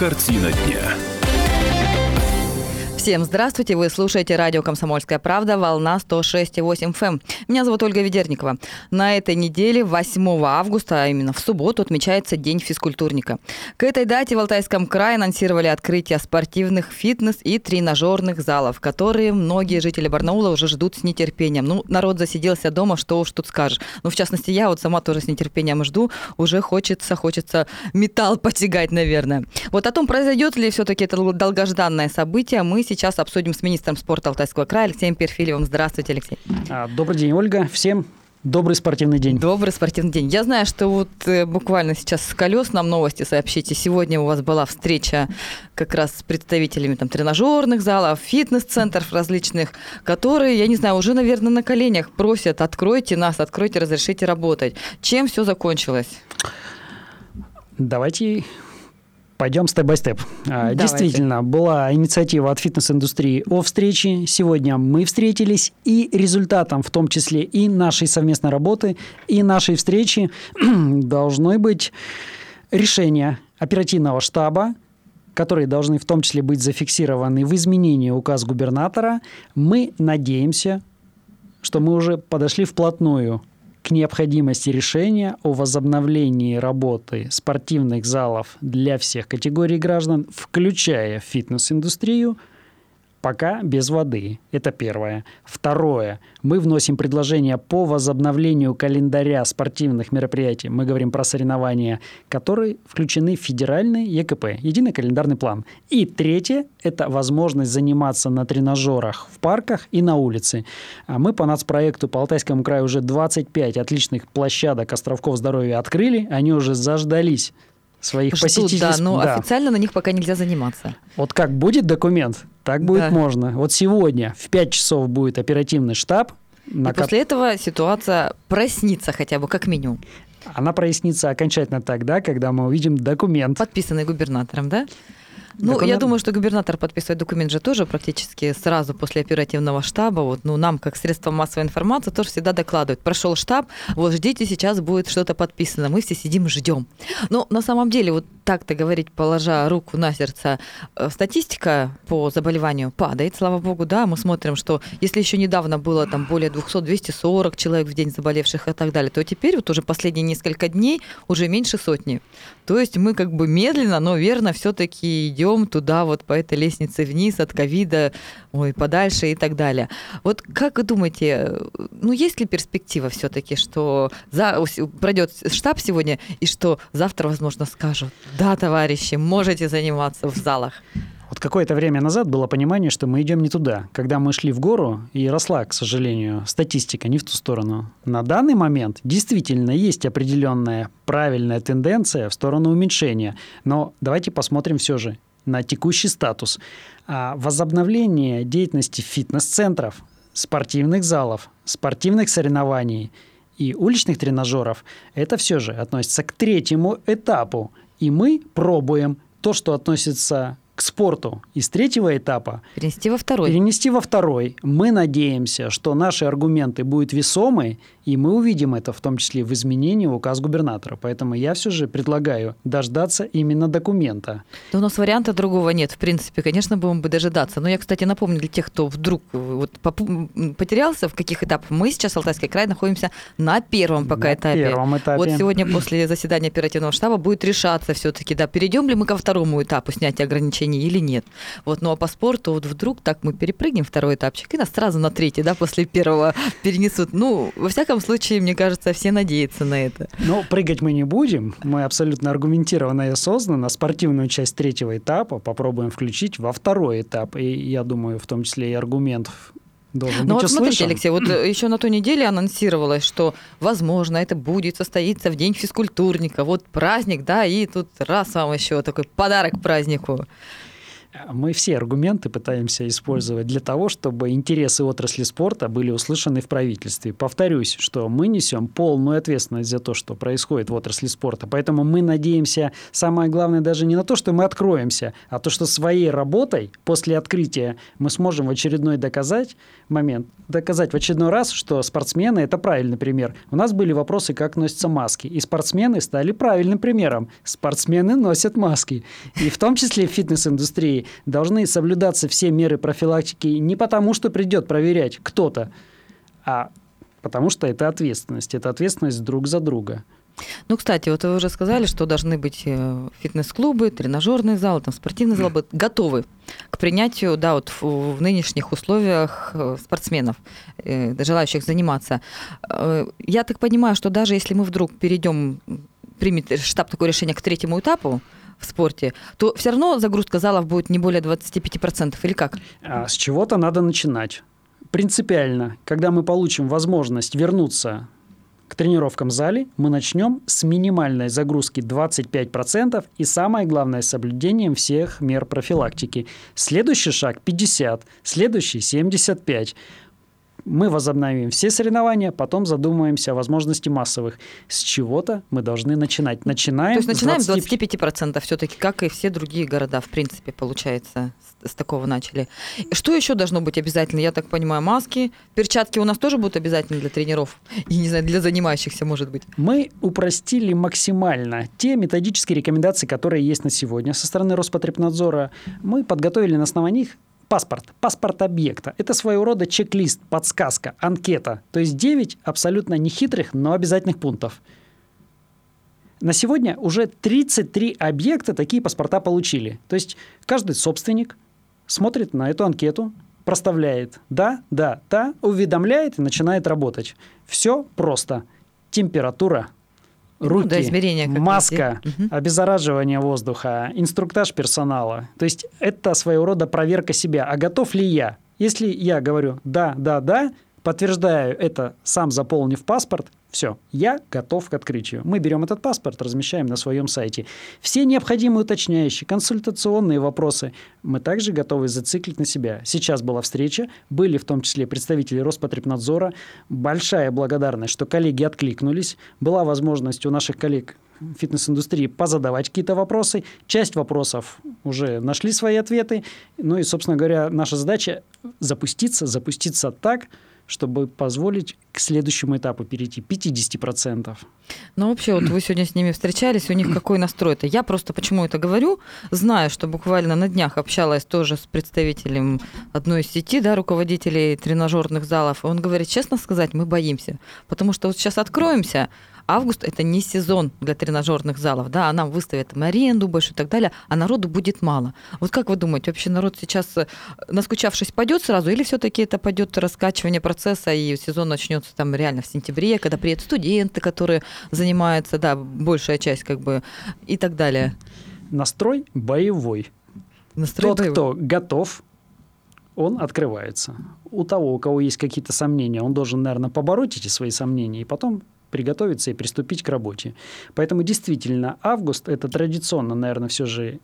Картина дня. Всем здравствуйте! Вы слушаете радио «Комсомольская правда», волна 106,8 ФМ. Эм. Меня зовут Ольга Ведерникова. На этой неделе, 8 августа, а именно в субботу, отмечается День физкультурника. К этой дате в Алтайском крае анонсировали открытие спортивных, фитнес и тренажерных залов, которые многие жители Барнаула уже ждут с нетерпением. Ну, народ засиделся дома, что уж тут скажешь. Ну, в частности, я вот сама тоже с нетерпением жду. Уже хочется, хочется металл потягать, наверное. Вот о том, произойдет ли все-таки это долгожданное событие, мы сейчас обсудим с министром спорта Алтайского края Алексеем Перфилевым. Здравствуйте, Алексей. А, добрый день, Ольга. Всем Добрый спортивный день. Добрый спортивный день. Я знаю, что вот э, буквально сейчас с колес нам новости сообщите. Сегодня у вас была встреча как раз с представителями там, тренажерных залов, фитнес-центров различных, которые, я не знаю, уже, наверное, на коленях просят, откройте нас, откройте, разрешите работать. Чем все закончилось? Давайте Пойдем степ-бай-степ. А, действительно, была инициатива от фитнес-индустрии о встрече. Сегодня мы встретились, и результатом, в том числе и нашей совместной работы, и нашей встречи, должны быть решения оперативного штаба, которые должны в том числе быть зафиксированы в изменении указ губернатора. Мы надеемся, что мы уже подошли вплотную необходимости решения о возобновлении работы спортивных залов для всех категорий граждан, включая фитнес-индустрию – Пока без воды. Это первое. Второе. Мы вносим предложение по возобновлению календаря спортивных мероприятий. Мы говорим про соревнования, которые включены в федеральный ЕКП, единый календарный план. И третье – это возможность заниматься на тренажерах в парках и на улице. А мы по нацпроекту по Алтайскому краю уже 25 отличных площадок островков здоровья открыли. Они уже заждались своих Ждут, посетителей. Да, но да. официально на них пока нельзя заниматься. Вот как будет документ, так будет да. можно. Вот сегодня в 5 часов будет оперативный штаб. На И ко... после этого ситуация проснится хотя бы как минимум. Она прояснится окончательно тогда, когда мы увидим документ. Подписанный губернатором, да? Ну, документ... я думаю, что губернатор подписывает документ же тоже практически сразу после оперативного штаба. Вот, ну, нам, как средство массовой информации, тоже всегда докладывают. Прошел штаб, вот ждите, сейчас будет что-то подписано. Мы все сидим, ждем. Но на самом деле, вот так-то говорить, положа руку на сердце, э, статистика по заболеванию падает, слава богу, да. Мы смотрим, что если еще недавно было там более 200-240 человек в день заболевших и так далее, то теперь вот уже последние несколько дней уже меньше сотни. То есть мы как бы медленно, но верно все-таки идем туда вот по этой лестнице вниз от ковида, ой, подальше и так далее. Вот как вы думаете, ну есть ли перспектива все-таки, что за, пройдет штаб сегодня и что завтра, возможно, скажут, да, товарищи, можете заниматься в залах? Вот какое-то время назад было понимание, что мы идем не туда. Когда мы шли в гору, и росла, к сожалению, статистика не в ту сторону. На данный момент действительно есть определенная правильная тенденция в сторону уменьшения. Но давайте посмотрим все же, на текущий статус. А возобновление деятельности фитнес-центров, спортивных залов, спортивных соревнований и уличных тренажеров, это все же относится к третьему этапу. И мы пробуем то, что относится к спорту из третьего этапа перенести во второй. Перенести во второй. Мы надеемся, что наши аргументы будут весомы, и мы увидим это в том числе в изменении указ губернатора. Поэтому я все же предлагаю дождаться именно документа. Но у нас варианта другого нет. В принципе, конечно, будем бы дожидаться. Но я, кстати, напомню для тех, кто вдруг вот потерялся, в каких этапах мы сейчас, Алтайский край, находимся на первом пока на этапе. первом этапе. Вот сегодня после заседания оперативного штаба будет решаться все-таки, да, перейдем ли мы ко второму этапу снятия ограничений или нет. Вот, ну а по спорту вот вдруг так мы перепрыгнем второй этапчик и нас сразу на третий, да, после первого перенесут. Ну, во всяком случае, мне кажется, все надеются на это. Но прыгать мы не будем. Мы абсолютно аргументированно и осознанно спортивную часть третьего этапа попробуем включить во второй этап. И я думаю, в том числе и аргумент должен Но быть вот смотрите, Алексей, вот э, еще на той неделе анонсировалось, что, возможно, это будет состоиться в день физкультурника. Вот праздник, да, и тут раз вам еще такой подарок празднику. Мы все аргументы пытаемся использовать для того, чтобы интересы отрасли спорта были услышаны в правительстве. Повторюсь, что мы несем полную ответственность за то, что происходит в отрасли спорта. Поэтому мы надеемся, самое главное, даже не на то, что мы откроемся, а то, что своей работой после открытия мы сможем в очередной доказать момент, доказать в очередной раз, что спортсмены – это правильный пример. У нас были вопросы, как носятся маски, и спортсмены стали правильным примером. Спортсмены носят маски. И в том числе в фитнес-индустрии должны соблюдаться все меры профилактики не потому, что придет проверять кто-то, а потому что это ответственность. Это ответственность друг за друга. Ну, кстати, вот вы уже сказали, что должны быть э, фитнес-клубы, тренажерные залы, там, спортивные залы быть готовы к принятию, да, вот в, в нынешних условиях э, спортсменов, э, желающих заниматься. Я так понимаю, что даже если мы вдруг перейдем, примет штаб такое решение к третьему этапу, в спорте, то все равно загрузка залов будет не более 25%, или как? А с чего-то надо начинать. Принципиально, когда мы получим возможность вернуться к тренировкам в зале мы начнем с минимальной загрузки 25% и самое главное, соблюдением всех мер профилактики. Следующий шаг 50, следующий 75 мы возобновим все соревнования, потом задумаемся о возможности массовых. С чего-то мы должны начинать. Начинаем То есть начинаем с 20... 25% все-таки, как и все другие города, в принципе, получается, с, с такого начали. Что еще должно быть обязательно? Я так понимаю, маски, перчатки у нас тоже будут обязательны для тренеров? И, не знаю, для занимающихся, может быть? Мы упростили максимально те методические рекомендации, которые есть на сегодня со стороны Роспотребнадзора. Мы подготовили на основании них Паспорт. Паспорт объекта. Это своего рода чек-лист, подсказка, анкета. То есть 9 абсолютно нехитрых, но обязательных пунктов. На сегодня уже 33 объекта такие паспорта получили. То есть каждый собственник смотрит на эту анкету, проставляет «да», «да», «да», уведомляет и начинает работать. Все просто. Температура, руки, да, измерения маска, угу. обеззараживание воздуха, инструктаж персонала. То есть это своего рода проверка себя. А готов ли я? Если я говорю «да, да, да», подтверждаю это, сам заполнив паспорт, все, я готов к открытию. Мы берем этот паспорт, размещаем на своем сайте. Все необходимые уточняющие, консультационные вопросы мы также готовы зациклить на себя. Сейчас была встреча, были в том числе представители Роспотребнадзора. Большая благодарность, что коллеги откликнулись. Была возможность у наших коллег фитнес-индустрии позадавать какие-то вопросы. Часть вопросов уже нашли свои ответы. Ну и, собственно говоря, наша задача запуститься, запуститься так, чтобы позволить к следующему этапу перейти 50%. Ну, вообще, вот вы сегодня с ними встречались, у них какой настрой-то? Я просто почему это говорю, знаю, что буквально на днях общалась тоже с представителем одной из сети, да, руководителей тренажерных залов, и он говорит, честно сказать, мы боимся, потому что вот сейчас откроемся, август это не сезон для тренажерных залов, да, а нам выставят там аренду больше и так далее, а народу будет мало. Вот как вы думаете, вообще народ сейчас, э, наскучавшись, пойдет сразу, или все-таки это пойдет раскачивание процесса, и сезон начнется там реально в сентябре, когда приедут студенты, которые занимаются, да, большая часть как бы и так далее? Настрой боевой. Настрой Тот, боевой. кто готов, он открывается. У того, у кого есть какие-то сомнения, он должен, наверное, побороть эти свои сомнения и потом приготовиться и приступить к работе. Поэтому действительно август – это традиционно, наверное, все же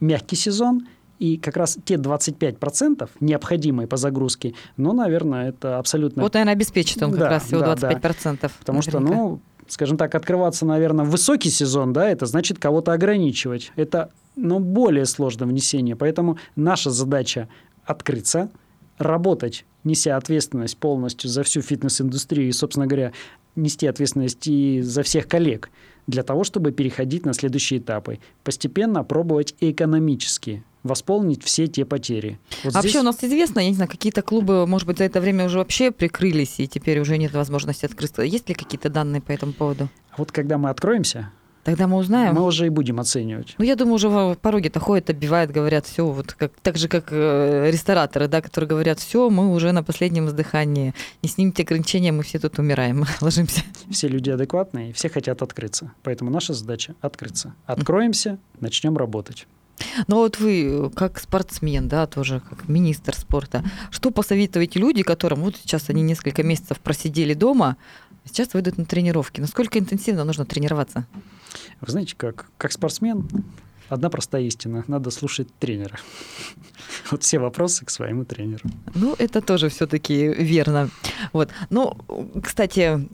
мягкий сезон, и как раз те 25% необходимые по загрузке, ну, наверное, это абсолютно... Вот, наверное, обеспечит он как да, раз всего да, 25%. Да. Потому наверняка. что, ну, скажем так, открываться, наверное, в высокий сезон, да, это значит кого-то ограничивать. Это, ну, более сложное внесение. Поэтому наша задача открыться, работать, неся ответственность полностью за всю фитнес-индустрию и, собственно говоря, нести ответственность и за всех коллег для того, чтобы переходить на следующие этапы. Постепенно пробовать экономически восполнить все те потери. Вот а здесь... Вообще у нас известно, я не знаю, какие-то клубы, может быть, за это время уже вообще прикрылись, и теперь уже нет возможности открыться. Есть ли какие-то данные по этому поводу? Вот когда мы откроемся, Тогда мы узнаем. Мы уже и будем оценивать. Ну, я думаю, уже в пороге-то ходят, оббивают, говорят, все, вот как, так же, как э, рестораторы, да, которые говорят, все, мы уже на последнем издыхании. Не снимите ограничения, мы все тут умираем, ложимся. Все люди адекватные, все хотят открыться. Поэтому наша задача – открыться. Откроемся, начнем работать. Но вот вы, как спортсмен, да, тоже как министр спорта, что посоветуете люди, которым вот сейчас они несколько месяцев просидели дома, сейчас выйдут на тренировки? Насколько интенсивно нужно тренироваться? Вы знаете, как, как спортсмен, одна простая истина. Надо слушать тренера. Вот все вопросы к своему тренеру. Ну, это тоже все-таки верно. Вот. Ну, кстати,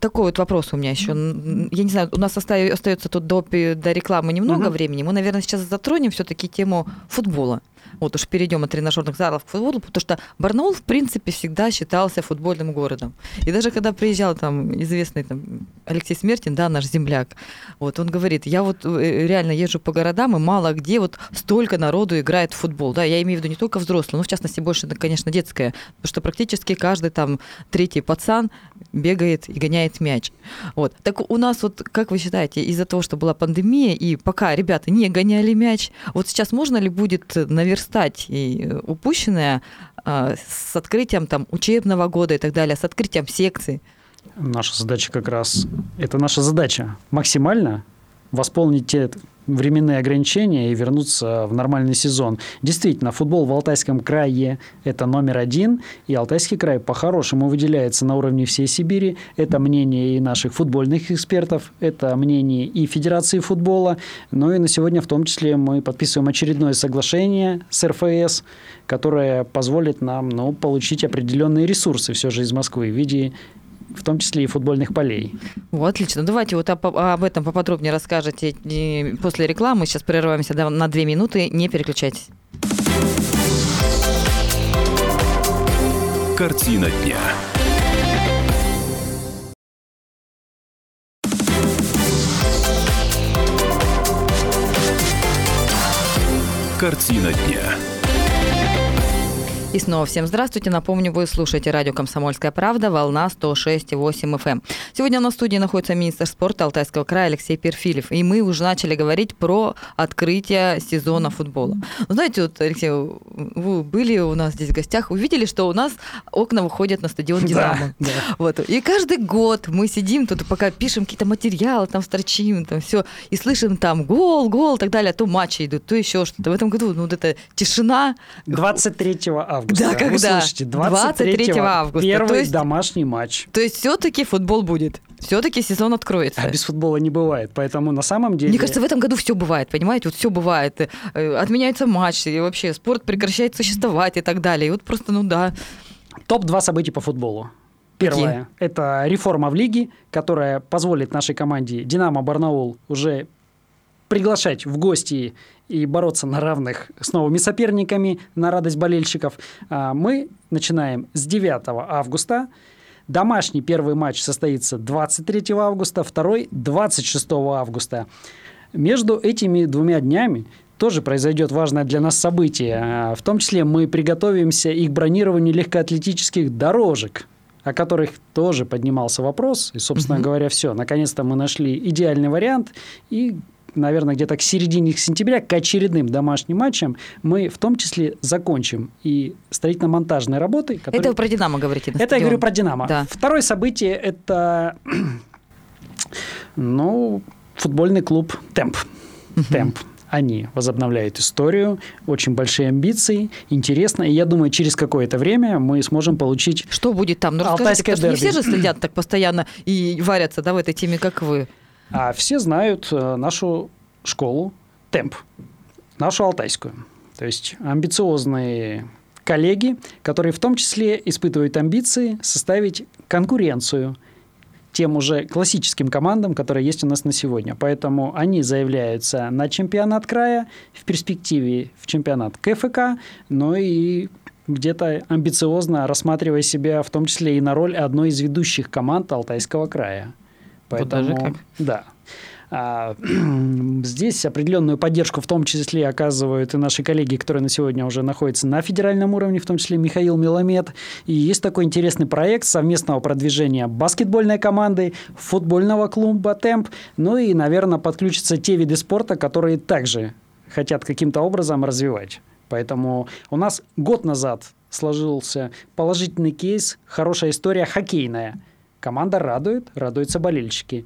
такой вот вопрос у меня еще. Я не знаю, у нас остается тут до, до рекламы немного угу. времени. Мы, наверное, сейчас затронем все-таки тему футбола вот уж перейдем от тренажерных залов к футболу, потому что Барнаул, в принципе, всегда считался футбольным городом. И даже когда приезжал там известный там, Алексей Смертин, да, наш земляк, вот он говорит, я вот э, реально езжу по городам, и мало где вот столько народу играет в футбол. Да, я имею в виду не только взрослые, но в частности больше, конечно, детское, потому что практически каждый там третий пацан бегает и гоняет мяч. Вот. Так у нас вот, как вы считаете, из-за того, что была пандемия, и пока ребята не гоняли мяч, вот сейчас можно ли будет наверстать и упущенное а, с открытием там учебного года и так далее, с открытием секций? Наша задача как раз, это наша задача, максимально восполнить те временные ограничения и вернуться в нормальный сезон. Действительно, футбол в Алтайском крае – это номер один, и Алтайский край по-хорошему выделяется на уровне всей Сибири. Это мнение и наших футбольных экспертов, это мнение и Федерации футбола. Ну и на сегодня в том числе мы подписываем очередное соглашение с РФС, которое позволит нам ну, получить определенные ресурсы все же из Москвы в виде в том числе и футбольных полей. Вот, отлично. Давайте вот об, об этом поподробнее расскажете после рекламы. Сейчас прерываемся на две минуты. Не переключайтесь. Картина дня. Картина дня. И снова всем здравствуйте. Напомню, вы слушаете радио «Комсомольская правда», волна 106,8 FM. Эм. Сегодня на студии находится министр спорта Алтайского края Алексей Перфилев. И мы уже начали говорить про открытие сезона футбола. Ну, знаете, вот, Алексей, вы были у нас здесь в гостях, увидели, что у нас окна выходят на стадион «Динамо». Да, да. Вот. И каждый год мы сидим тут, пока пишем какие-то материалы, там строчим, там все, и слышим там гол, гол и так далее, а то матчи идут, то еще что-то. В этом году ну, вот эта тишина. 23 августа августа. Да, когда? Вы слышите, 23, 23 августа. Первый есть, домашний матч. То есть все-таки футбол будет? Все-таки сезон откроется. А без футбола не бывает. Поэтому на самом деле... Мне кажется, в этом году все бывает, понимаете? Вот все бывает. Э, отменяются матчи, и вообще спорт прекращает существовать и так далее. И вот просто, ну да. Топ-2 событий по футболу. Первое это реформа в лиге, которая позволит нашей команде «Динамо Барнаул» уже приглашать в гости и бороться на равных с новыми соперниками, на радость болельщиков, а, мы начинаем с 9 августа. Домашний первый матч состоится 23 августа, второй 26 августа. Между этими двумя днями тоже произойдет важное для нас событие. А, в том числе мы приготовимся и к бронированию легкоатлетических дорожек о которых тоже поднимался вопрос. И, собственно угу. говоря, все. Наконец-то мы нашли идеальный вариант и наверное, где-то к середине сентября, к очередным домашним матчам, мы в том числе закончим и строительно-монтажные работы. Которые... Это вы про «Динамо» говорите? Это стадион. я говорю про «Динамо». Да. Второе событие – это ну, футбольный клуб «Темп». «Темп». Они возобновляют историю, очень большие амбиции, интересно. И я думаю, через какое-то время мы сможем получить Что будет там? Ну, Алтайское дерби. Не все же следят так постоянно и варятся да, в этой теме, как вы. А все знают э, нашу школу «Темп», нашу алтайскую. То есть амбициозные коллеги, которые в том числе испытывают амбиции составить конкуренцию тем уже классическим командам, которые есть у нас на сегодня. Поэтому они заявляются на чемпионат края, в перспективе в чемпионат КФК, но и где-то амбициозно рассматривая себя в том числе и на роль одной из ведущих команд Алтайского края. Поэтому, вот даже как. Да. А, здесь определенную поддержку в том числе оказывают и наши коллеги, которые на сегодня уже находятся на федеральном уровне, в том числе Михаил Миломет. И есть такой интересный проект совместного продвижения баскетбольной команды, футбольного клуба «Темп». Ну и, наверное, подключатся те виды спорта, которые также хотят каким-то образом развивать. Поэтому у нас год назад сложился положительный кейс, хорошая история хоккейная – Команда радует, радуются болельщики.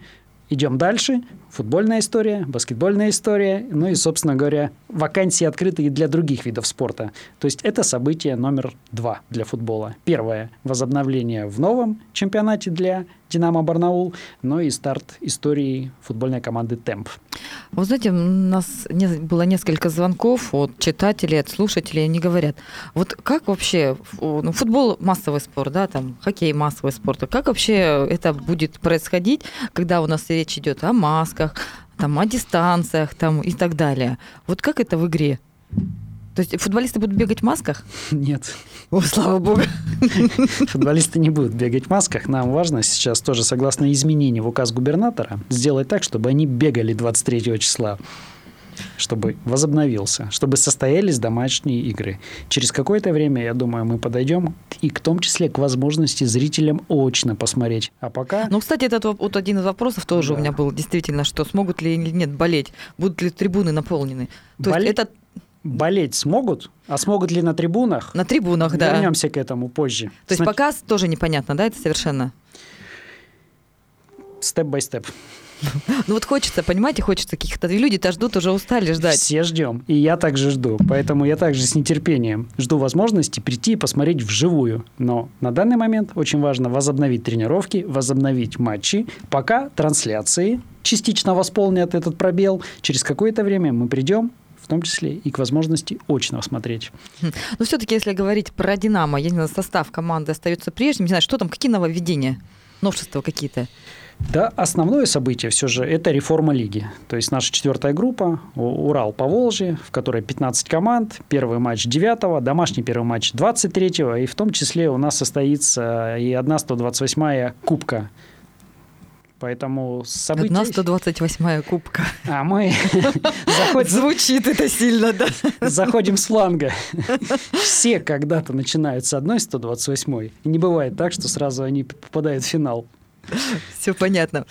Идем дальше. Футбольная история, баскетбольная история, ну и, собственно говоря, вакансии открыты и для других видов спорта. То есть это событие номер два для футбола. Первое – возобновление в новом чемпионате для «Динамо Барнаул», ну и старт истории футбольной команды «Темп». Вы знаете, у нас было несколько звонков от читателей, от слушателей, они говорят, вот как вообще, ну, футбол массовый спорт, да, там, хоккей массовый спорт, а как вообще это будет происходить, когда у нас речь идет о масках, там, о дистанциях там, и так далее. Вот как это в игре? То есть футболисты будут бегать в масках? Нет. О, слава богу. Футболисты не будут бегать в масках. Нам важно сейчас тоже, согласно изменению в указ губернатора, сделать так, чтобы они бегали 23 числа чтобы возобновился, чтобы состоялись домашние игры. Через какое-то время, я думаю, мы подойдем и к том числе к возможности зрителям очно посмотреть. А пока... Ну, кстати, это вот один из вопросов тоже да. у меня был действительно, что смогут ли или нет болеть, будут ли трибуны наполнены. То Болеть... есть это болеть смогут, а смогут ли на трибунах? На трибунах, да. Вернемся к этому позже. То есть Сна... пока тоже непонятно, да, это совершенно? Step by step. Ну вот хочется, понимаете, хочется каких-то... Люди-то ждут, уже устали ждать. Все ждем. И я также жду. Поэтому я также с нетерпением жду возможности прийти и посмотреть вживую. Но на данный момент очень важно возобновить тренировки, возобновить матчи. Пока трансляции частично восполнят этот пробел. Через какое-то время мы придем, в том числе и к возможности очно смотреть. Хм. Но все-таки, если говорить про «Динамо», я не знаю, состав команды остается прежним, не знаю, что там, какие нововведения, новшества какие-то? Да, основное событие все же – это реформа лиги. То есть наша четвертая группа «Урал по Волжье», в которой 15 команд, первый матч 9 домашний первый матч 23 и в том числе у нас состоится и одна 128-я кубка Поэтому события... Одна 128-я кубка. А мы заходим... Звучит это сильно, да? Заходим с фланга. Все когда-то начинают с одной 128-й. И не бывает так, что сразу они попадают в финал. Все понятно.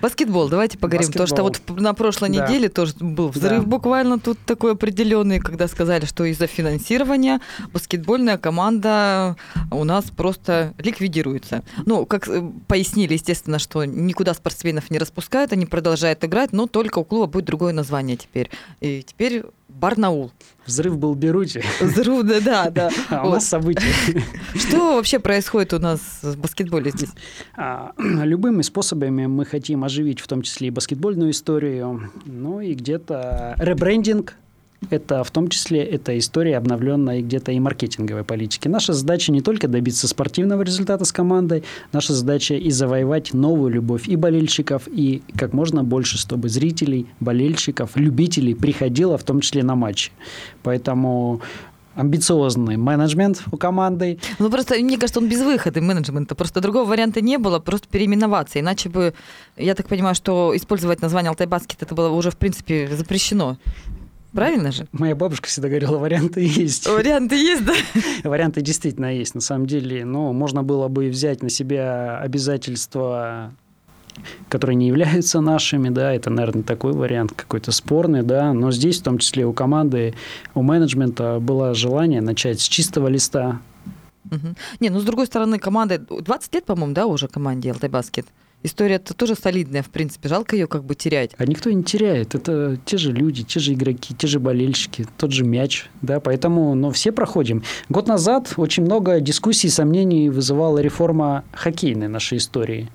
Баскетбол, давайте поговорим. Баскетбол. То, что вот на прошлой да. неделе тоже был взрыв да. буквально тут такой определенный, когда сказали, что из-за финансирования баскетбольная команда у нас просто ликвидируется. Ну, как э, пояснили, естественно, что никуда спортсменов не распускают, они продолжают играть, но только у клуба будет другое название теперь. И теперь Барнаул. Взрыв был в Беруте. Взрыв, да, да, да. А у нас события. Что вообще происходит у нас в баскетболе здесь? А, любыми способами мы хотим оживить в том числе и баскетбольную историю, ну и где-то ребрендинг это в том числе эта история обновленной где-то и маркетинговой политики. Наша задача не только добиться спортивного результата с командой, наша задача и завоевать новую любовь и болельщиков, и как можно больше, чтобы зрителей, болельщиков, любителей приходило в том числе на матчи. Поэтому амбициозный менеджмент у команды. Ну, просто, мне кажется, он без выхода менеджмента. Просто другого варианта не было, просто переименоваться. Иначе бы, я так понимаю, что использовать название Алтай Баскет это было уже, в принципе, запрещено. Правильно же? Моя бабушка всегда говорила, варианты есть. Варианты есть, да? Варианты действительно есть. На самом деле, ну, можно было бы взять на себя обязательства которые не являются нашими, да, это, наверное, такой вариант какой-то спорный, да, но здесь, в том числе у команды, у менеджмента было желание начать с чистого листа. Угу. Не, ну, с другой стороны, команда, 20 лет, по-моему, да, уже команде LT Basket? История-то тоже солидная, в принципе. Жалко ее как бы терять. А никто не теряет. Это те же люди, те же игроки, те же болельщики, тот же мяч. Да? Поэтому ну, все проходим. Год назад очень много дискуссий и сомнений вызывала реформа хоккейной нашей истории.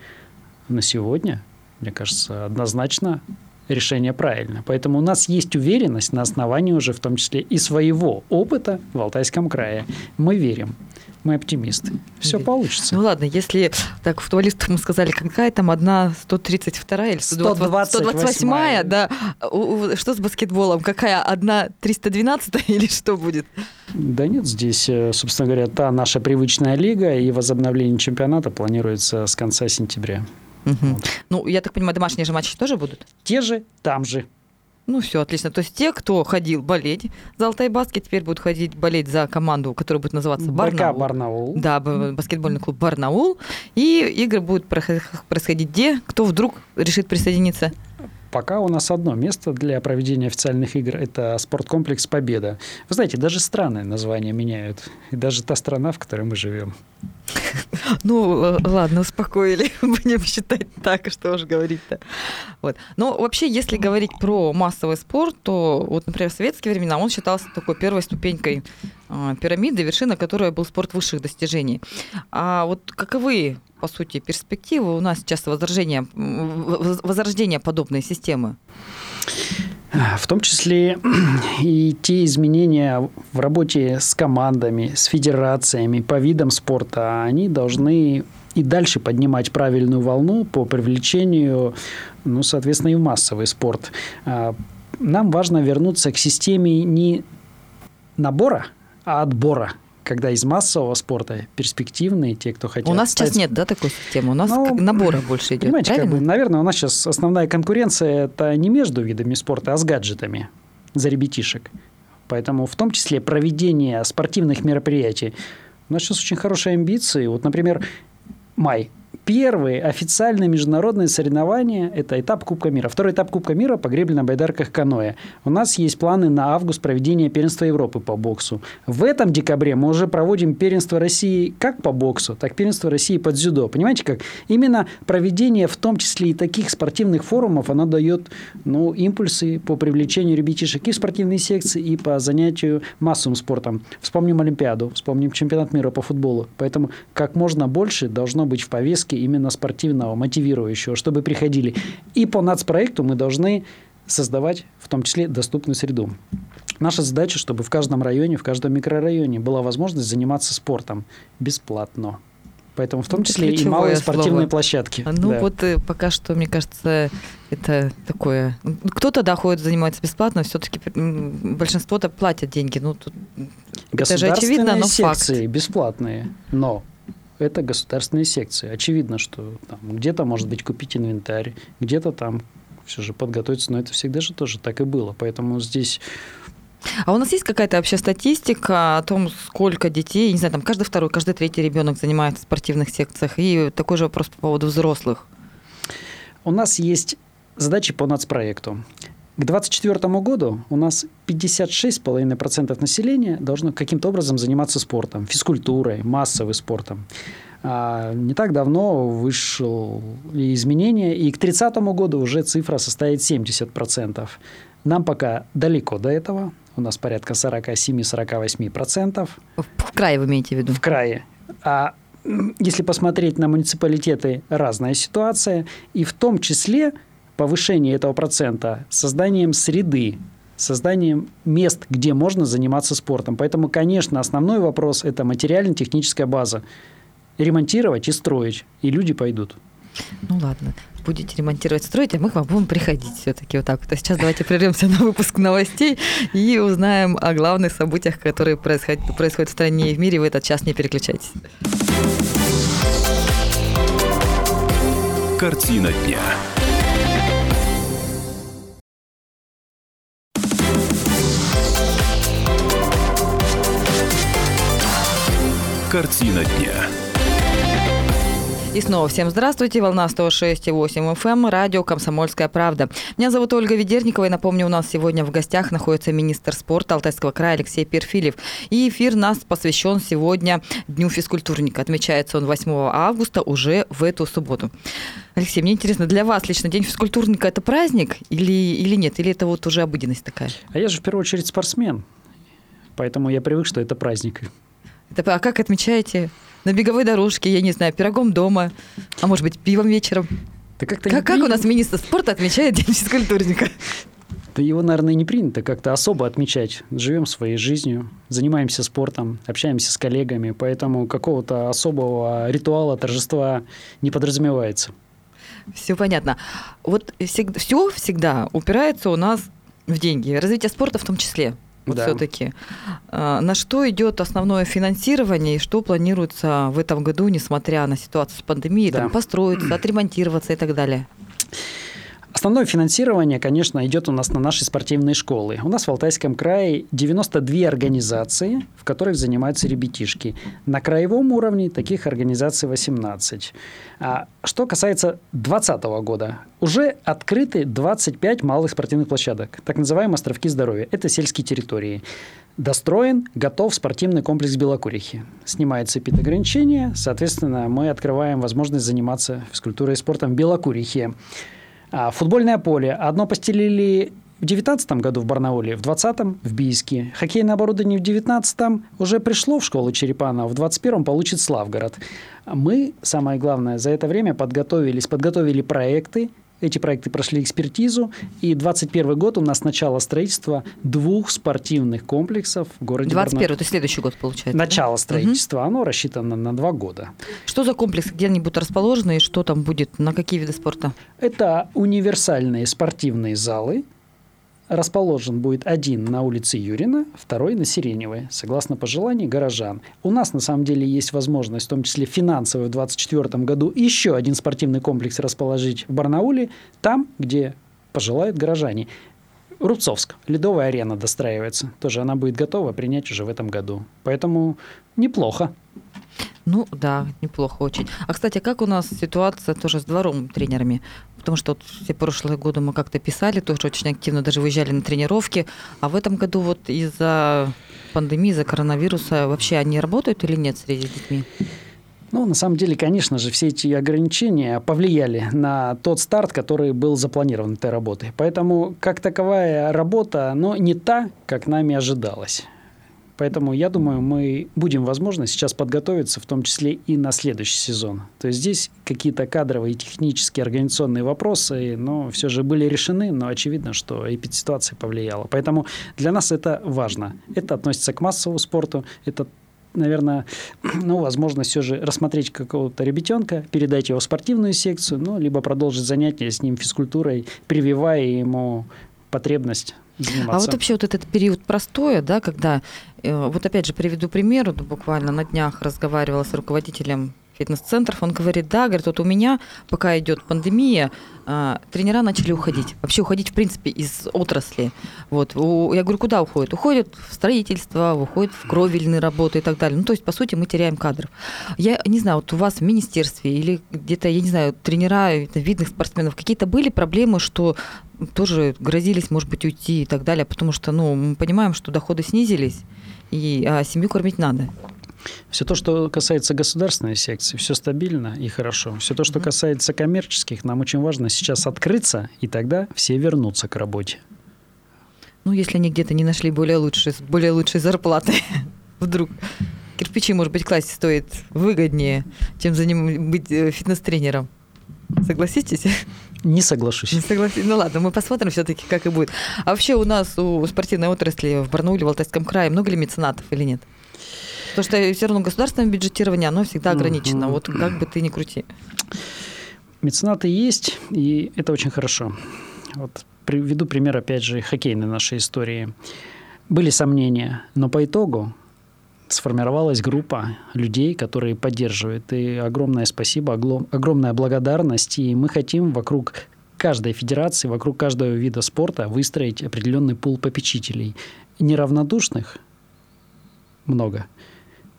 На сегодня, мне кажется, однозначно решение правильно. Поэтому у нас есть уверенность на основании уже в том числе и своего опыта в Алтайском крае. Мы верим мы оптимисты. Все получится. Ну ладно, если так туалистах мы сказали, какая там одна 132 или 128, да, что с баскетболом? Какая одна 312 или что будет? Да нет, здесь, э, собственно говоря, та наша привычная лига и возобновление чемпионата планируется с конца сентября. Угу. Вот. Ну, я так понимаю, домашние же матчи тоже будут? Те же, там же. Ну, все, отлично. То есть те, кто ходил болеть за Алтай Баскет, теперь будут ходить болеть за команду, которая будет называться Барнаул. БК Барнаул. Да, баскетбольный клуб Барнаул. И игры будут происходить где? Кто вдруг решит присоединиться? Пока у нас одно место для проведения официальных игр – это спорткомплекс «Победа». Вы знаете, даже страны названия меняют. И даже та страна, в которой мы живем. Ну, э, ладно, успокоили. Будем считать так, что уж говорить-то. Вот. Но вообще, если говорить про массовый спорт, то, вот, например, в советские времена он считался такой первой ступенькой э, пирамиды, вершина которой был спорт высших достижений. А вот каковы, по сути, перспективы у нас сейчас возрождения, возрождения подобной системы? В том числе и те изменения в работе с командами, с федерациями, по видам спорта, они должны и дальше поднимать правильную волну по привлечению, ну, соответственно, и в массовый спорт. А, нам важно вернуться к системе не набора, а отбора когда из массового спорта перспективные, те, кто хотят... У нас стать... сейчас нет, да, такой системы? У нас ну, набора больше идет, Понимаете, правильно? как бы, наверное, у нас сейчас основная конкуренция – это не между видами спорта, а с гаджетами за ребятишек. Поэтому в том числе проведение спортивных мероприятий. У нас сейчас очень хорошие амбиции. Вот, например, май первые официальные международные соревнования – это этап Кубка мира. Второй этап Кубка мира по гребле на байдарках каноэ. У нас есть планы на август проведения первенства Европы по боксу. В этом декабре мы уже проводим первенство России как по боксу, так первенство России по дзюдо. Понимаете как? Именно проведение в том числе и таких спортивных форумов, оно дает ну, импульсы по привлечению ребятишек и в спортивные секции, и по занятию массовым спортом. Вспомним Олимпиаду, вспомним чемпионат мира по футболу. Поэтому как можно больше должно быть в повестке именно спортивного, мотивирующего, чтобы приходили. И по нацпроекту мы должны создавать в том числе доступную среду. Наша задача, чтобы в каждом районе, в каждом микрорайоне была возможность заниматься спортом бесплатно. Поэтому в том числе и малые спортивные слово. площадки. Ну да. вот э, пока что, мне кажется, это такое. Кто-то да ходит занимается бесплатно, все-таки большинство-то платят деньги. Ну тут это же очевидно, но факт. бесплатные, но это государственные секции. Очевидно, что там, где-то, может быть, купить инвентарь, где-то там все же подготовиться, но это всегда же тоже так и было. Поэтому здесь а у нас есть какая-то вообще статистика о том, сколько детей, не знаю, там каждый второй, каждый третий ребенок занимается в спортивных секциях? И такой же вопрос по поводу взрослых. У нас есть задачи по нацпроекту. К 2024 году у нас 56,5% населения должно каким-то образом заниматься спортом, физкультурой, массовым спортом. А не так давно вышло изменение, и к 30 году уже цифра составит 70%. Нам пока далеко до этого. У нас порядка 47-48%. В крае вы имеете в виду? В крае. А если посмотреть на муниципалитеты, разная ситуация. И в том числе повышение этого процента созданием среды, созданием мест, где можно заниматься спортом. Поэтому, конечно, основной вопрос – это материально-техническая база. Ремонтировать и строить, и люди пойдут. Ну ладно, будете ремонтировать, строить, а мы к вам будем приходить все-таки вот так вот. А сейчас давайте прервемся на выпуск новостей и узнаем о главных событиях, которые происходят, происходят в стране и в мире. В этот час не переключайтесь. Картина дня. Картина дня. И снова всем здравствуйте. Волна 106,8 FM, эм, радио «Комсомольская правда». Меня зовут Ольга Ведерникова, и напомню, у нас сегодня в гостях находится министр спорта Алтайского края Алексей Перфилев. И эфир нас посвящен сегодня Дню физкультурника. Отмечается он 8 августа уже в эту субботу. Алексей, мне интересно, для вас лично День физкультурника – это праздник или, или нет? Или это вот уже обыденность такая? А я же в первую очередь спортсмен, поэтому я привык, что это праздник. Это, а как отмечаете? На беговой дорожке, я не знаю, пирогом дома, а может быть, пивом вечером? Да как-то как, как у нас министр спорта отмечает День физкультурника? Да его, наверное, не принято как-то особо отмечать. Живем своей жизнью, занимаемся спортом, общаемся с коллегами, поэтому какого-то особого ритуала, торжества не подразумевается. Все понятно. Вот всегда, все всегда упирается у нас в деньги. Развитие спорта в том числе вот да. все-таки. А, на что идет основное финансирование и что планируется в этом году, несмотря на ситуацию с пандемией, да. там, построиться, отремонтироваться и так далее? Основное финансирование, конечно, идет у нас на наши спортивные школы. У нас в Алтайском крае 92 организации, в которых занимаются ребятишки. На краевом уровне таких организаций 18. А что касается 2020 года, уже открыты 25 малых спортивных площадок, так называемые островки здоровья. Это сельские территории. Достроен, готов спортивный комплекс Белокурихи. Снимается ограничения, соответственно, мы открываем возможность заниматься физкультурой и спортом в Белокурихе. А, футбольное поле. Одно постелили в 2019 году в Барнауле, в 2020 в Бийске. Хоккейное оборудование в 2019 уже пришло в школу Черепана, в 2021 получит Славгород. Мы, самое главное, за это время подготовились, подготовили проекты Эти проекты прошли экспертизу, и 2021 год у нас начало строительства двух спортивных комплексов в городе 21 это следующий год получается. Начало да? строительства, угу. оно рассчитано на два года. Что за комплекс, где они будут расположены, и что там будет, на какие виды спорта? Это универсальные спортивные залы, расположен будет один на улице Юрина, второй на Сиреневой, согласно пожеланию горожан. У нас на самом деле есть возможность, в том числе финансовую, в 2024 году еще один спортивный комплекс расположить в Барнауле, там, где пожелают горожане. Рубцовск, ледовая арена достраивается. Тоже она будет готова принять уже в этом году. Поэтому неплохо. Ну да, неплохо очень. А, кстати, как у нас ситуация тоже с двором тренерами? Потому что вот все прошлые годы мы как-то писали, тоже очень активно даже выезжали на тренировки. А в этом году вот из-за пандемии, из-за коронавируса вообще они работают или нет среди детьми? Ну, на самом деле, конечно же, все эти ограничения повлияли на тот старт, который был запланирован этой работы. Поэтому, как таковая работа, но не та, как нами ожидалось. Поэтому я думаю, мы будем, возможно, сейчас подготовиться, в том числе и на следующий сезон. То есть здесь какие-то кадровые, технические, организационные вопросы, но все же были решены, но очевидно, что эпидситуация повлияла. Поэтому для нас это важно. Это относится к массовому спорту, это наверное, ну, возможность все же рассмотреть какого-то ребятенка, передать его в спортивную секцию, ну, либо продолжить занятия с ним физкультурой, прививая ему потребность заниматься. А вот вообще вот этот период простоя, да, когда, э, вот опять же приведу пример, буквально на днях разговаривала с руководителем фитнес-центров, он говорит, да, говорит, вот у меня, пока идет пандемия, а, тренера начали уходить, вообще уходить, в принципе, из отрасли. Вот. Я говорю, куда уходят? Уходят в строительство, уходят в кровельные работы и так далее. Ну, то есть, по сути, мы теряем кадров. Я не знаю, вот у вас в министерстве или где-то, я не знаю, тренера видных спортсменов, какие-то были проблемы, что тоже грозились, может быть, уйти и так далее, потому что, ну, мы понимаем, что доходы снизились, и а семью кормить надо. Все то, что касается государственной секции, все стабильно и хорошо. Все то, что касается коммерческих, нам очень важно сейчас открыться, и тогда все вернутся к работе. Ну, если они где-то не нашли более лучшей, более лучшей зарплаты, вдруг кирпичи, может быть, класть стоит выгоднее, чем за ним быть э, фитнес-тренером. Согласитесь? Не соглашусь. Не согласись. Ну ладно, мы посмотрим все-таки, как и будет. А вообще у нас у спортивной отрасли в Барнауле, в Алтайском крае много ли меценатов или нет? Потому что все равно государственное бюджетирование, оно всегда ограничено. Вот как бы ты ни крути. Меценаты есть, и это очень хорошо. Вот приведу пример, опять же, хоккейной нашей истории. Были сомнения, но по итогу сформировалась группа людей, которые поддерживают. И огромное спасибо, огромная благодарность. И мы хотим вокруг каждой федерации, вокруг каждого вида спорта выстроить определенный пул попечителей. Неравнодушных много –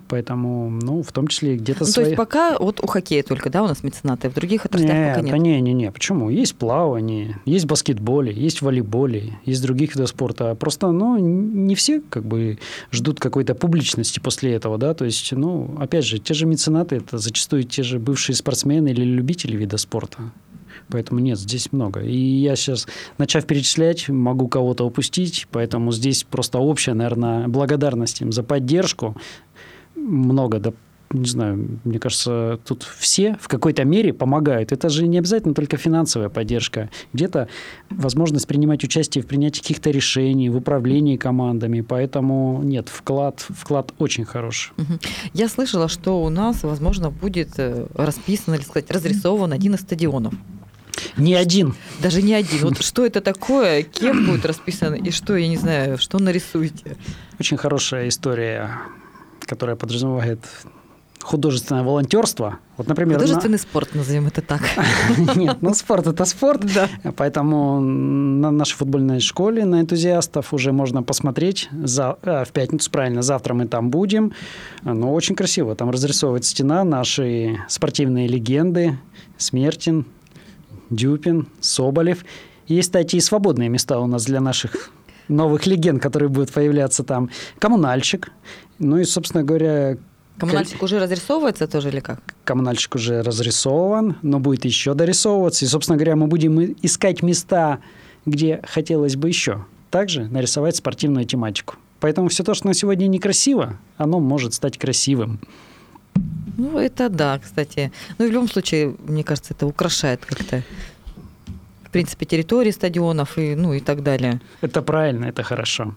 Поэтому, ну, в том числе где-то ну, свои... То есть пока вот у хоккея только, да, у нас меценаты, в других отраслях нет, пока нет? Не, не, не, почему? Есть плавание, есть баскетболе, есть волейболе, есть других видов спорта. Просто, ну, не все как бы ждут какой-то публичности после этого, да, то есть, ну, опять же, те же меценаты, это зачастую те же бывшие спортсмены или любители вида спорта. Поэтому нет, здесь много. И я сейчас, начав перечислять, могу кого-то упустить, поэтому здесь просто общая, наверное, благодарность им за поддержку, много, да, не знаю, мне кажется, тут все в какой-то мере помогают. Это же не обязательно только финансовая поддержка. Где-то возможность принимать участие в принятии каких-то решений, в управлении командами. Поэтому нет, вклад, вклад очень хороший. Я слышала, что у нас, возможно, будет э, расписан, или сказать, разрисован один из стадионов. Не один. Даже не один. Вот что это такое, кем будет расписан и что, я не знаю, что нарисуете? Очень хорошая история которая подразумевает художественное волонтерство. Вот, например, Художественный на... спорт, назовем это так. Нет, ну спорт это спорт. Да. Поэтому на нашей футбольной школе на энтузиастов уже можно посмотреть. За... А, в пятницу, правильно, завтра мы там будем. Ну, очень красиво. Там разрисовывает стена наши спортивные легенды. Смертин, Дюпин, Соболев. Есть, кстати, и свободные места у нас для наших новых легенд, которые будут появляться там. Коммунальщик. Ну и, собственно говоря... Коммунальщик уже разрисовывается тоже или как? Коммунальщик уже разрисован, но будет еще дорисовываться. И, собственно говоря, мы будем искать места, где хотелось бы еще также нарисовать спортивную тематику. Поэтому все то, что на сегодня некрасиво, оно может стать красивым. Ну, это да, кстати. Ну, в любом случае, мне кажется, это украшает как-то в принципе, территории стадионов и, ну, и так далее. Это правильно, это хорошо.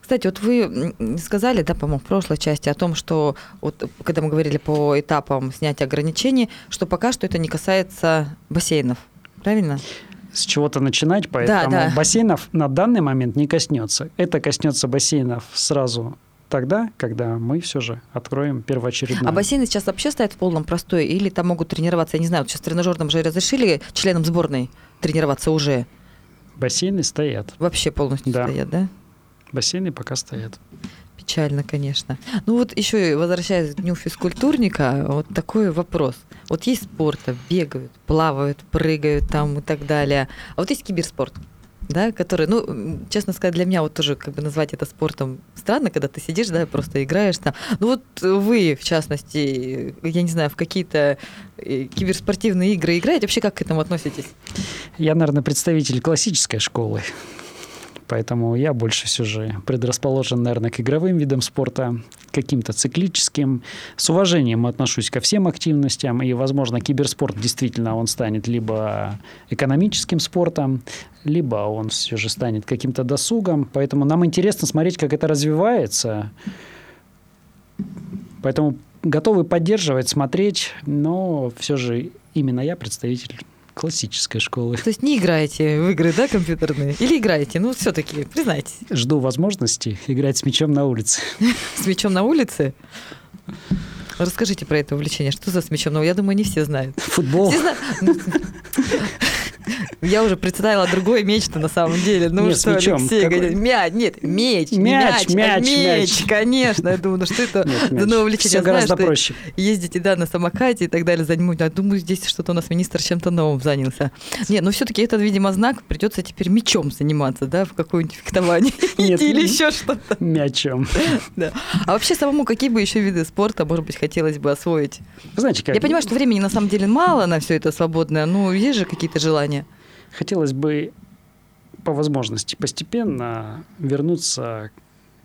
Кстати, вот вы сказали, да, по-моему, в прошлой части о том, что вот когда мы говорили по этапам снятия ограничений, что пока что это не касается бассейнов, правильно? с чего-то начинать, поэтому да, да. бассейнов на данный момент не коснется. Это коснется бассейнов сразу тогда, когда мы все же откроем первоочередное. А бассейны сейчас вообще стоят в полном простое или там могут тренироваться, я не знаю, вот сейчас в тренажерном же разрешили членам сборной тренироваться уже? Бассейны стоят. Вообще полностью да. стоят, да? Бассейны пока стоят. Печально, конечно. Ну вот еще возвращаясь к дню физкультурника, вот такой вопрос. Вот есть спорт, бегают, плавают, прыгают там и так далее. А вот есть киберспорт да, который, ну, честно сказать, для меня вот тоже как бы назвать это спортом странно, когда ты сидишь, да, просто играешь там. Ну вот вы, в частности, я не знаю, в какие-то э, киберспортивные игры играете, вообще как к этому относитесь? Я, наверное, представитель классической школы. Поэтому я больше все же предрасположен, наверное, к игровым видам спорта, каким-то циклическим. С уважением отношусь ко всем активностям, и, возможно, киберспорт действительно он станет либо экономическим спортом, либо он все же станет каким-то досугом. Поэтому нам интересно смотреть, как это развивается. Поэтому готовы поддерживать, смотреть, но все же именно я представитель классической школы. То есть не играете в игры, да, компьютерные? Или играете? Ну, все-таки, признайтесь. Жду возможности играть с мячом на улице. С мячом на улице? Расскажите про это увлечение. Что за с мячом? Ну, я думаю, не все знают. Футбол. Все знают. Я уже представила другой меч-то на самом деле. Ну нет, что, Алексей, говорит, мяч, нет, меч, мяч, мяч, мяч, мяч, конечно. Я думаю, ну что это за новое увлечение? Все гораздо проще. Ездите, да, на самокате и так далее, занимать. Я думаю, здесь что-то у нас министр чем-то новым занялся. Нет, ну все-таки это, видимо, знак, придется теперь мечом заниматься, да, в какое-нибудь фехтование или еще что-то. Мячом. Да. А вообще самому какие бы еще виды спорта, может быть, хотелось бы освоить? Знаете, как... Я понимаю, что времени на самом деле мало на все это свободное, но есть же какие-то желания? Хотелось бы по возможности постепенно вернуться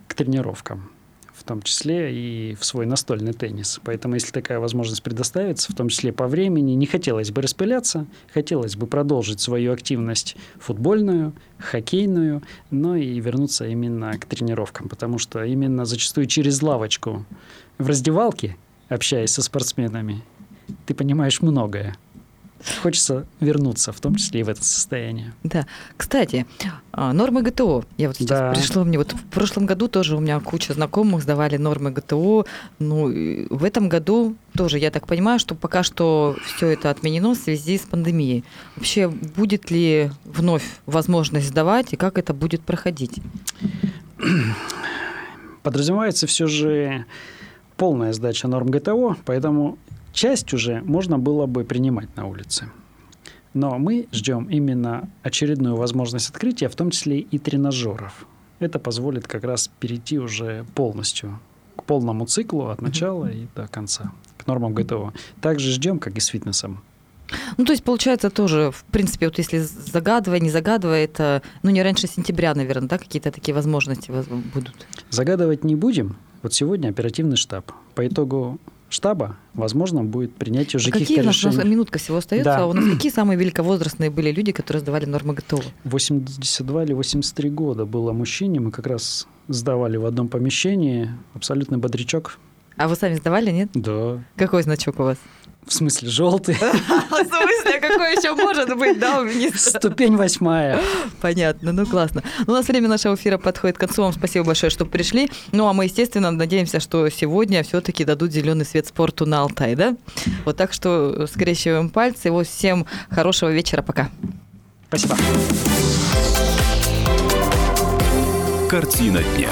к тренировкам, в том числе и в свой настольный теннис. Поэтому, если такая возможность предоставится, в том числе по времени, не хотелось бы распыляться, хотелось бы продолжить свою активность футбольную, хоккейную, но и вернуться именно к тренировкам, потому что именно зачастую через лавочку в раздевалке, общаясь со спортсменами, ты понимаешь многое. Хочется вернуться, в том числе и в это состояние. Да. Кстати, а, нормы ГТО. Я вот сейчас да. пришло мне. Вот в прошлом году тоже у меня куча знакомых сдавали нормы ГТО. Ну, в этом году тоже, я так понимаю, что пока что все это отменено в связи с пандемией. Вообще, будет ли вновь возможность сдавать и как это будет проходить? Подразумевается все же полная сдача норм ГТО, поэтому Часть уже можно было бы принимать на улице. Но мы ждем именно очередную возможность открытия, в том числе и тренажеров. Это позволит как раз перейти уже полностью к полному циклу от начала и до конца, к нормам ГТО. Также ждем, как и с фитнесом. Ну, то есть, получается, тоже, в принципе, вот если загадывая, не загадывая, это, ну, не раньше сентября, наверное, да, какие-то такие возможности будут? Загадывать не будем. Вот сегодня оперативный штаб. По итогу штаба, возможно, будет принятие уже а каких-то решений. У нас минутка всего остается? Да. А у нас какие самые великовозрастные были люди, которые сдавали нормы ГТО? 82 или 83 года было мужчине. Мы как раз сдавали в одном помещении. Абсолютный бодрячок. А вы сами сдавали, нет? Да. Какой значок у вас? В смысле, желтый? В смысле, какой еще может быть, да, у министра? Ступень восьмая. Понятно, ну классно. Ну, у нас время нашего эфира подходит к концу. Вам спасибо большое, что пришли. Ну, а мы, естественно, надеемся, что сегодня все-таки дадут зеленый свет спорту на Алтай, да? Вот так что скрещиваем пальцы. Вот всем хорошего вечера. Пока. Спасибо. Картина дня.